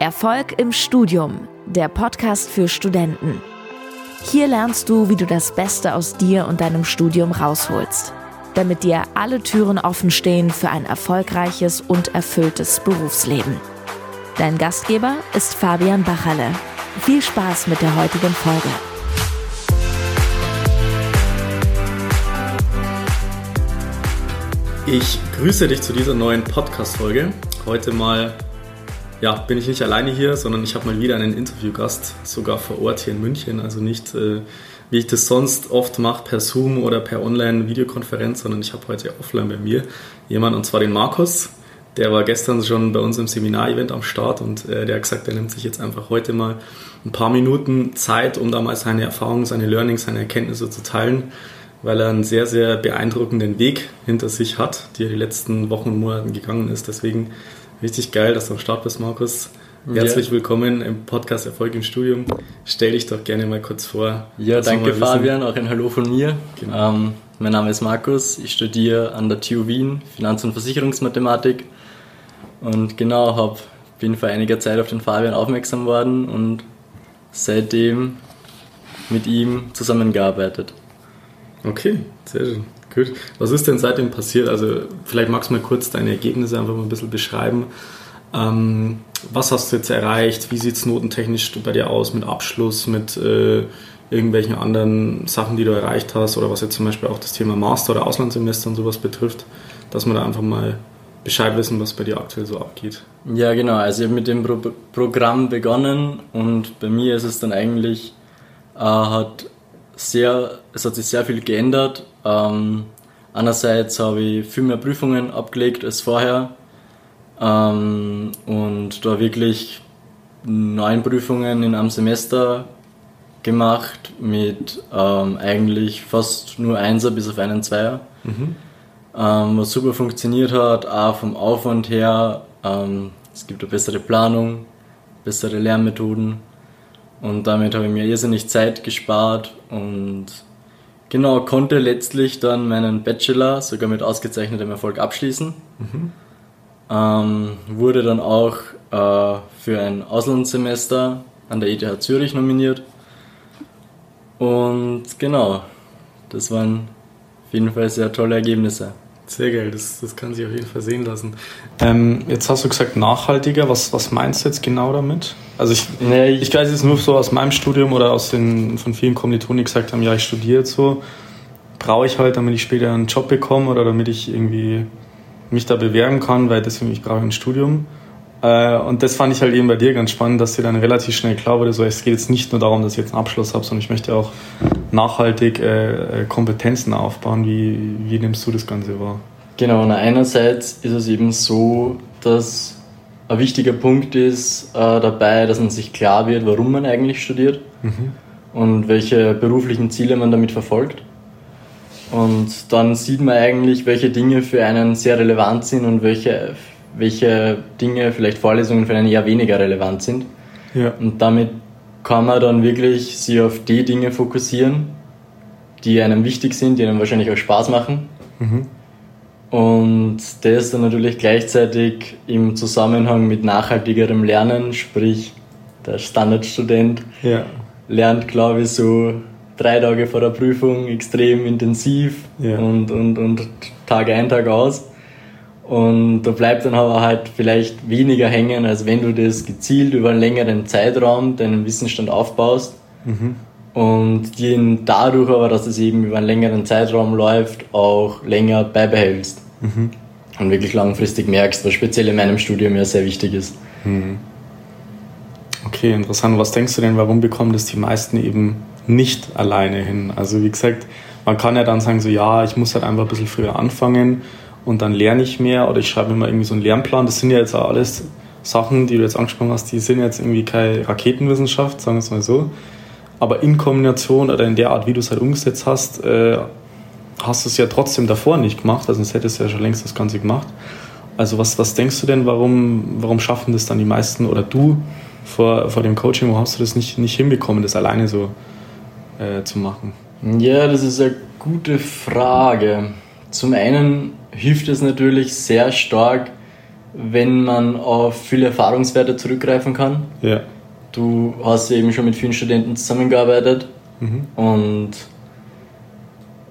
Erfolg im Studium, der Podcast für Studenten. Hier lernst du, wie du das Beste aus dir und deinem Studium rausholst, damit dir alle Türen offen stehen für ein erfolgreiches und erfülltes Berufsleben. Dein Gastgeber ist Fabian Bachalle. Viel Spaß mit der heutigen Folge. Ich grüße dich zu dieser neuen Podcast-Folge. Heute mal, ja, bin ich nicht alleine hier, sondern ich habe mal wieder einen Interviewgast, sogar vor Ort hier in München. Also nicht, äh, wie ich das sonst oft mache, per Zoom oder per Online-Videokonferenz, sondern ich habe heute offline bei mir jemanden, und zwar den Markus. Der war gestern schon bei uns im Seminarevent am Start und äh, der hat gesagt, er nimmt sich jetzt einfach heute mal ein paar Minuten Zeit, um da mal seine Erfahrungen, seine Learnings, seine Erkenntnisse zu teilen weil er einen sehr, sehr beeindruckenden Weg hinter sich hat, die er die letzten Wochen und Monaten gegangen ist. Deswegen richtig geil, dass du am Start bist, Markus. Herzlich ja. willkommen im Podcast Erfolg im Studium. Stell dich doch gerne mal kurz vor. Ja, danke Fabian, auch ein Hallo von mir. Genau. Ähm, mein Name ist Markus, ich studiere an der TU Wien Finanz- und Versicherungsmathematik und genau, hab, bin vor einiger Zeit auf den Fabian aufmerksam worden und seitdem mit ihm zusammengearbeitet. Okay, sehr schön. Gut. Was ist denn seitdem passiert? Also vielleicht magst du mal kurz deine Ergebnisse einfach mal ein bisschen beschreiben. Ähm, was hast du jetzt erreicht? Wie sieht es notentechnisch bei dir aus mit Abschluss, mit äh, irgendwelchen anderen Sachen, die du erreicht hast oder was jetzt zum Beispiel auch das Thema Master oder Auslandssemester und sowas betrifft, dass wir da einfach mal Bescheid wissen, was bei dir aktuell so abgeht. Ja, genau. Also ich habe mit dem Pro Programm begonnen und bei mir ist es dann eigentlich, äh, hat sehr, es hat sich sehr viel geändert. Ähm, einerseits habe ich viel mehr Prüfungen abgelegt als vorher ähm, und da wirklich neun Prüfungen in einem Semester gemacht mit ähm, eigentlich fast nur Einser bis auf einen Zweier. Mhm. Ähm, was super funktioniert hat, auch vom Aufwand her. Ähm, es gibt eine bessere Planung, bessere Lernmethoden und damit habe ich mir irrsinnig Zeit gespart und genau konnte letztlich dann meinen Bachelor sogar mit ausgezeichnetem Erfolg abschließen. Mhm. Ähm, wurde dann auch äh, für ein Auslandssemester an der ETH Zürich nominiert. Und genau, das waren auf jeden Fall sehr tolle Ergebnisse. Sehr geil, das, das kann sich auf jeden Fall sehen lassen. Ähm, jetzt hast du gesagt nachhaltiger, was, was meinst du jetzt genau damit? Also ich, nee, ich, ich weiß jetzt nur so aus meinem Studium oder aus den von vielen Kommilitonen, die gesagt haben, ja, ich studiere jetzt so, brauche ich halt, damit ich später einen Job bekomme oder damit ich irgendwie mich da bewerben kann, weil deswegen ich brauche ein Studium. Äh, und das fand ich halt eben bei dir ganz spannend, dass dir dann relativ schnell klar wurde, so es geht jetzt nicht nur darum, dass ich jetzt einen Abschluss habe, sondern ich möchte auch nachhaltig äh, äh, Kompetenzen aufbauen. Wie, wie nimmst du das Ganze wahr? Genau, und einerseits ist es eben so, dass ein wichtiger Punkt ist äh, dabei, dass man sich klar wird, warum man eigentlich studiert mhm. und welche beruflichen Ziele man damit verfolgt. Und dann sieht man eigentlich, welche Dinge für einen sehr relevant sind und welche, welche Dinge, vielleicht Vorlesungen für einen eher weniger relevant sind. Ja. Und damit kann man dann wirklich sich auf die Dinge fokussieren, die einem wichtig sind, die einem wahrscheinlich auch Spaß machen. Mhm. Und das dann natürlich gleichzeitig im Zusammenhang mit nachhaltigerem Lernen, sprich der Standardstudent ja. lernt, glaube ich, so drei Tage vor der Prüfung extrem intensiv ja. und, und, und Tag ein, Tag aus. Und da bleibt dann aber halt vielleicht weniger hängen, als wenn du das gezielt über einen längeren Zeitraum deinen Wissensstand aufbaust mhm. Und den dadurch aber, dass es eben über einen längeren Zeitraum läuft, auch länger beibehältst. Mhm. Und wirklich langfristig merkst, was speziell in meinem Studium ja sehr wichtig ist. Mhm. Okay, interessant. Was denkst du denn, warum bekommen das die meisten eben nicht alleine hin? Also wie gesagt, man kann ja dann sagen, so ja, ich muss halt einfach ein bisschen früher anfangen und dann lerne ich mehr oder ich schreibe mir mal irgendwie so einen Lernplan. Das sind ja jetzt auch alles Sachen, die du jetzt angesprochen hast, die sind jetzt irgendwie keine Raketenwissenschaft, sagen wir es mal so. Aber in Kombination oder in der Art, wie du es halt umgesetzt hast, äh, hast du es ja trotzdem davor nicht gemacht, also sonst hättest du ja schon längst das Ganze gemacht. Also was, was denkst du denn, warum, warum schaffen das dann die meisten oder du vor, vor dem Coaching, wo hast du das nicht, nicht hinbekommen, das alleine so äh, zu machen? Ja, das ist eine gute Frage. Zum einen hilft es natürlich sehr stark, wenn man auf viele Erfahrungswerte zurückgreifen kann. Ja. Du hast ja eben schon mit vielen Studenten zusammengearbeitet Mhm. und,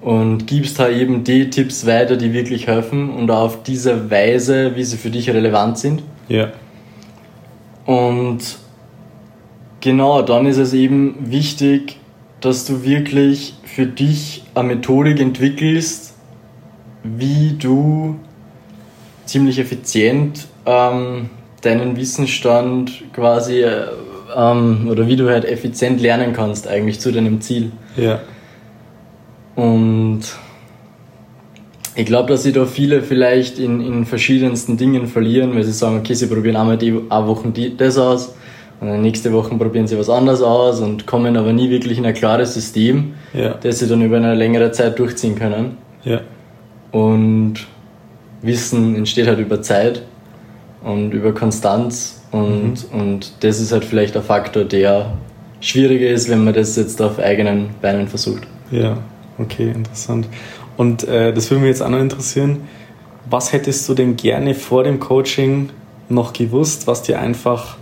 und gibst da eben die Tipps weiter, die wirklich helfen und auf diese Weise, wie sie für dich relevant sind. Ja. Und genau, dann ist es eben wichtig, dass du wirklich für dich eine Methodik entwickelst, wie du ziemlich effizient ähm, deinen Wissensstand quasi äh, ähm, oder wie du halt effizient lernen kannst eigentlich zu deinem Ziel. Ja. Und ich glaube, dass sich da viele vielleicht in, in verschiedensten Dingen verlieren, weil sie sagen, okay, sie probieren einmal die eine Woche die, das aus und dann nächste Woche probieren sie was anderes aus und kommen aber nie wirklich in ein klares System, Ja. das sie dann über eine längere Zeit durchziehen können. Ja. Und Wissen entsteht halt über Zeit und über Konstanz und, und das ist halt vielleicht ein Faktor, der schwieriger ist, wenn man das jetzt auf eigenen Beinen versucht. Ja, okay, interessant. Und äh, das würde mich jetzt auch noch interessieren. Was hättest du denn gerne vor dem Coaching noch gewusst, was dir einfach,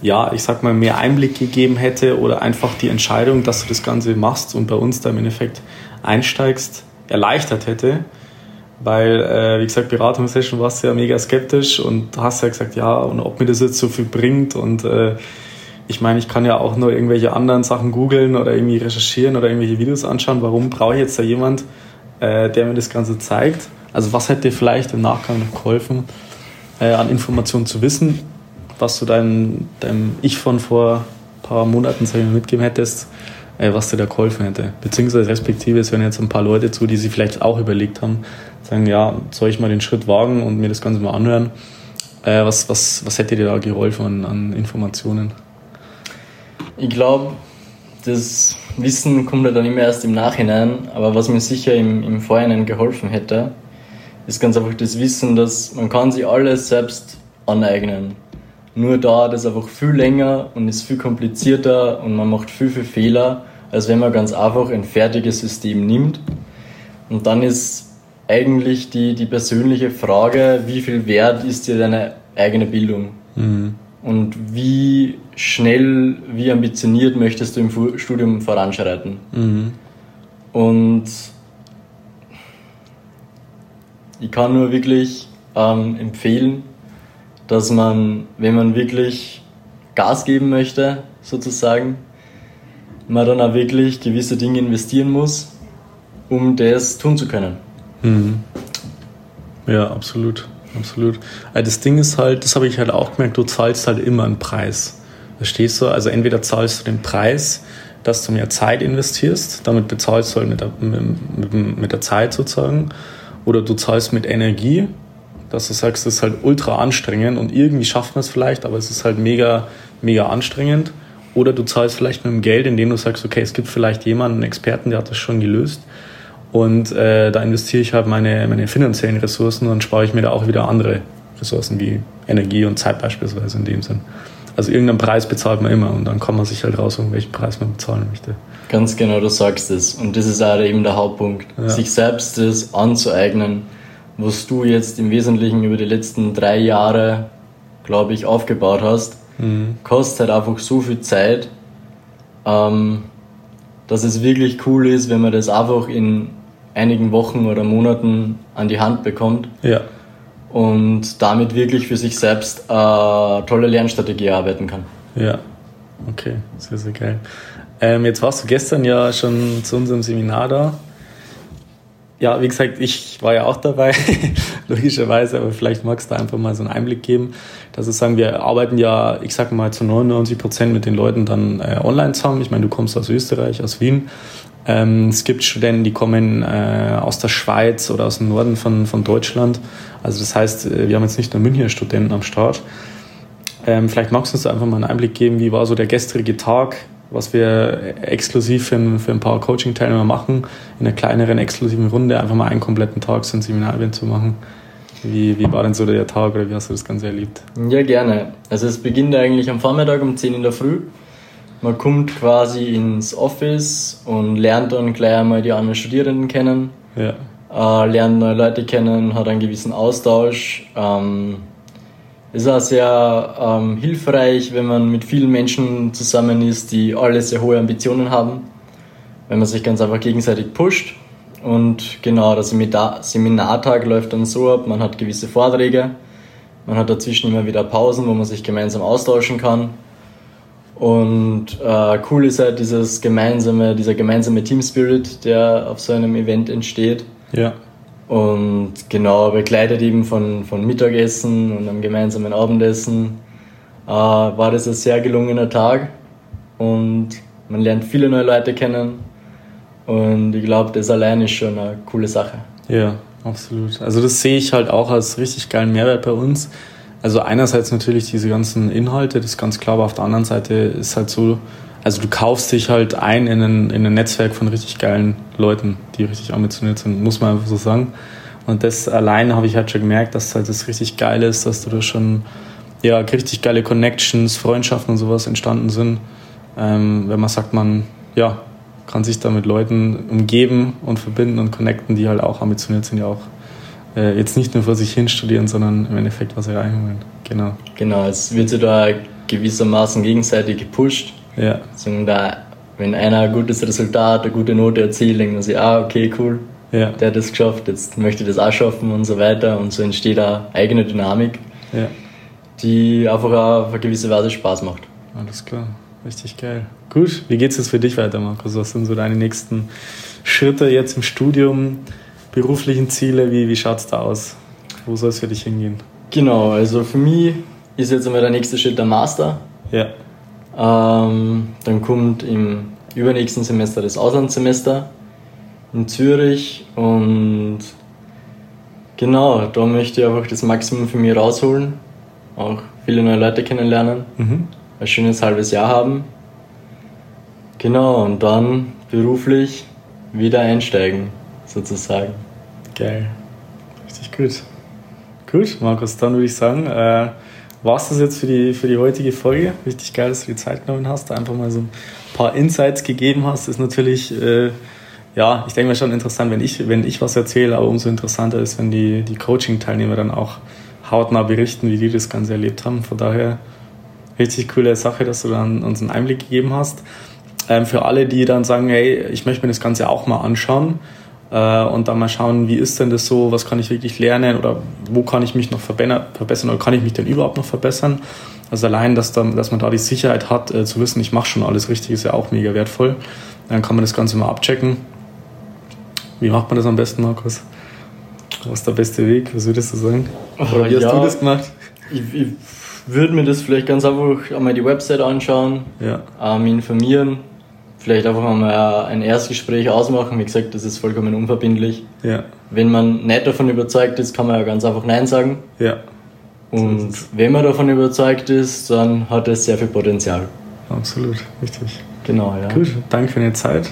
ja, ich sag mal, mehr Einblick gegeben hätte oder einfach die Entscheidung, dass du das Ganze machst und bei uns da im Endeffekt einsteigst, erleichtert hätte? Weil, äh, wie gesagt, Beratungssession warst du ja mega skeptisch und hast ja gesagt, ja, und ob mir das jetzt so viel bringt und äh, ich meine, ich kann ja auch nur irgendwelche anderen Sachen googeln oder irgendwie recherchieren oder irgendwelche Videos anschauen. Warum brauche ich jetzt da jemand, äh, der mir das Ganze zeigt? Also was hätte dir vielleicht im Nachgang noch geholfen, äh, an Informationen zu wissen, was du deinem, deinem Ich von vor ein paar Monaten sag ich mal, mitgeben hättest, äh, was dir da geholfen hätte? Beziehungsweise respektive, es hören jetzt ein paar Leute zu, die sich vielleicht auch überlegt haben, sagen, ja, soll ich mal den Schritt wagen und mir das Ganze mal anhören? Äh, was, was, was hätte dir da geholfen an, an Informationen? Ich glaube, das Wissen kommt ja dann immer erst im Nachhinein, aber was mir sicher im, im Vorhinein geholfen hätte, ist ganz einfach das Wissen, dass man kann sich alles selbst aneignen. Nur dauert es einfach viel länger und ist viel komplizierter und man macht viel, viel Fehler, als wenn man ganz einfach ein fertiges System nimmt. Und dann ist eigentlich die, die persönliche Frage, wie viel wert ist dir deine eigene Bildung? Und wie schnell, wie ambitioniert möchtest du im Studium voranschreiten? Und ich kann nur wirklich ähm, empfehlen, dass man, wenn man wirklich Gas geben möchte, sozusagen, man dann auch wirklich gewisse Dinge investieren muss, um das tun zu können. Ja, absolut. Absolut. Äh, Das Ding ist halt, das habe ich halt auch gemerkt, du zahlst halt immer einen Preis. Verstehst du? Also entweder zahlst du den Preis, dass du mehr Zeit investierst, damit bezahlst du halt mit der, mit, mit, mit der Zeit sozusagen, oder du zahlst mit Energie, dass du sagst, das ist halt ultra anstrengend und irgendwie schafft man es vielleicht, aber es ist halt mega, mega anstrengend. Oder du zahlst vielleicht mit dem Geld, indem du sagst, okay, es gibt vielleicht jemanden, einen Experten, der hat das schon gelöst. Und äh, da investiere ich halt meine, meine finanziellen Ressourcen und spare ich mir da auch wieder andere Ressourcen wie Energie und Zeit beispielsweise in dem Sinn. Also irgendeinen Preis bezahlt man immer und dann kann man sich halt raussuchen, welchen Preis man bezahlen möchte. Ganz genau, du sagst es. Und das ist auch eben der Hauptpunkt. Ja. Sich selbst das anzueignen, was du jetzt im Wesentlichen über die letzten drei Jahre, glaube ich, aufgebaut hast, kostet halt einfach so viel Zeit, ähm, dass es wirklich cool ist, wenn man das einfach in einigen Wochen oder Monaten an die Hand bekommt Ja, und damit wirklich für sich selbst eine tolle Lernstrategie erarbeiten kann. ja. Okay, sehr, sehr geil. Ähm, jetzt warst du gestern ja schon zu unserem Seminar da. Ja, wie gesagt, ich war ja auch dabei, logischerweise, aber vielleicht magst du einfach mal so einen Einblick geben, dass wir sagen, wir arbeiten ja, ich sag mal, zu 99 Prozent mit den Leuten dann äh, online zusammen. Ich meine, du kommst aus Österreich, aus Wien. Ähm, es gibt Studenten, die kommen äh, aus der Schweiz oder aus dem Norden von, von Deutschland. Also das heißt, äh, wir haben jetzt nicht nur Münchner Studenten am Start. Ähm, vielleicht magst du uns einfach mal einen Einblick geben, wie war so der gestrige Tag, was wir exklusiv für ein, für ein paar Coaching-Teilnehmer machen, in einer kleineren, exklusiven Runde, einfach mal einen kompletten Tag so ein Seminarevent zu machen. Wie, wie war denn so der Tag oder wie hast du das Ganze erlebt? Ja, gerne. Also es beginnt eigentlich am Vormittag um 10 in der Früh. Man kommt quasi ins Office und lernt dann gleich einmal die anderen Studierenden kennen. Ja, äh, lernt neue Leute kennen, hat einen gewissen Austausch. Ähm, ist auch sehr ähm, hilfreich, wenn man mit vielen Menschen zusammen ist, die alle sehr hohe Ambitionen haben, wenn man sich ganz einfach gegenseitig pusht. Und genau, der Seminartag läuft dann so ab, man hat gewisse Vorträge, man hat dazwischen immer wieder Pausen, wo man sich gemeinsam austauschen kann. Und äh, cool ist halt dieses gemeinsame, dieser gemeinsame Team Spirit, der auf so einem Event entsteht. Ja. Und genau, begleitet eben von, von Mittagessen und einem gemeinsamen Abendessen, äh, war das ein sehr gelungener Tag. Und man lernt viele neue Leute kennen. Und ich glaube, das allein ist schon eine coole Sache. Ja, absolut. Also das sehe ich halt auch als richtig geilen Mehrwert bei uns. Also einerseits natürlich diese ganzen Inhalte, das ist ganz klar, aber auf der anderen Seite ist halt so, also du kaufst dich halt ein in ein, in ein Netzwerk von richtig geilen Leuten, die richtig ambitioniert sind, muss man einfach so sagen. Und das allein habe ich halt schon gemerkt, dass halt das richtig geil ist, dass du da schon ja, richtig geile Connections, Freundschaften und sowas entstanden sind. Ähm, wenn man sagt, man ja, kann sich da mit Leuten umgeben und verbinden und connecten, die halt auch ambitioniert sind, ja auch äh, jetzt nicht nur vor sich hin studieren, sondern im Endeffekt was erreichen wollen. Genau. Genau, es wird sich da gewissermaßen gegenseitig gepusht ja. Da, wenn einer ein gutes Resultat, eine gute Note erzielt, denkt man sich, ah, okay, cool, ja. der hat das geschafft, jetzt möchte ich das auch schaffen und so weiter. Und so entsteht eine eigene Dynamik, ja. die einfach auf eine gewisse Weise Spaß macht. Alles klar, richtig geil. Gut, wie geht es jetzt für dich weiter, Markus? Was sind so deine nächsten Schritte jetzt im Studium, beruflichen Ziele? Wie, wie schaut es da aus? Wo soll es für dich hingehen? Genau, also für mich ist jetzt einmal der nächste Schritt der Master. Ja. Ähm, dann kommt im übernächsten Semester das Auslandssemester in Zürich und genau, da möchte ich einfach das Maximum für mich rausholen, auch viele neue Leute kennenlernen, mhm. ein schönes halbes Jahr haben. Genau, und dann beruflich wieder einsteigen, sozusagen. Geil. Richtig gut. Gut, Markus, dann würde ich sagen, äh, war es das jetzt für die, für die heutige Folge. Richtig geil, dass du die Zeit genommen hast, einfach mal so ein paar Insights gegeben hast. Ist natürlich, äh, ja, ich denke mir schon interessant, wenn ich, wenn ich was erzähle, aber umso interessanter ist, wenn die, die Coaching-Teilnehmer dann auch hautnah berichten, wie die das Ganze erlebt haben. Von daher richtig coole Sache, dass du dann uns einen Einblick gegeben hast. Ähm, für alle, die dann sagen, hey, ich möchte mir das Ganze auch mal anschauen, äh, und dann mal schauen, wie ist denn das so, was kann ich wirklich lernen oder wo kann ich mich noch verbessern oder kann ich mich denn überhaupt noch verbessern. Also allein, dass, dann, dass man da die Sicherheit hat, äh, zu wissen, ich mache schon alles richtig, ist ja auch mega wertvoll. Dann kann man das Ganze mal abchecken. Wie macht man das am besten, Markus? Was ist der beste Weg? Was würdest du sagen? Oder wie hast ja, du das gemacht? Ich, ich würde mir das vielleicht ganz einfach einmal die Website anschauen, ja. ähm, informieren, vielleicht einfach mal ein Erstgespräch ausmachen. Wie gesagt, das ist vollkommen unverbindlich. Ja. Wenn man nicht davon überzeugt ist, kann man ja ganz einfach Nein sagen. Ja. Und so wenn man davon überzeugt ist, dann hat es sehr viel Potenzial. Absolut, richtig. Genau, ja. Gut, danke für deine Zeit.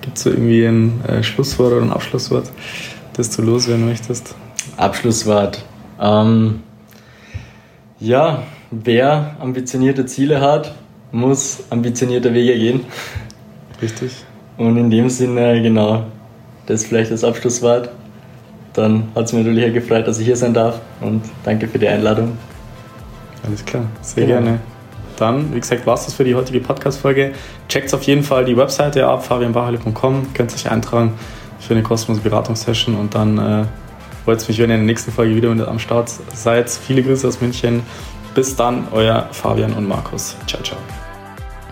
Gibt es irgendwie ein äh, Schlusswort oder ein Abschlusswort, das du loswerden möchtest? Abschlusswort. Ähm, ja, wer ambitionierte Ziele hat, muss ambitionierte Wege gehen. Richtig. Und in dem Sinne, genau, das ist vielleicht das Abschlusswort. Dann hat es mir natürlich gefreut, dass ich hier sein darf und danke für die Einladung. Alles klar, sehr genau. gerne. Dann, wie gesagt, war es das für die heutige Podcast-Folge. Checkt auf jeden Fall die Webseite ab, fabianbachele.com, könnt euch eintragen für eine kostenlose Beratungssession und dann äh, freut es mich, wenn ihr in der nächsten Folge wieder mit am Start seid. Viele Grüße aus München. Bis dann, euer Fabian und Markus. Ciao, ciao.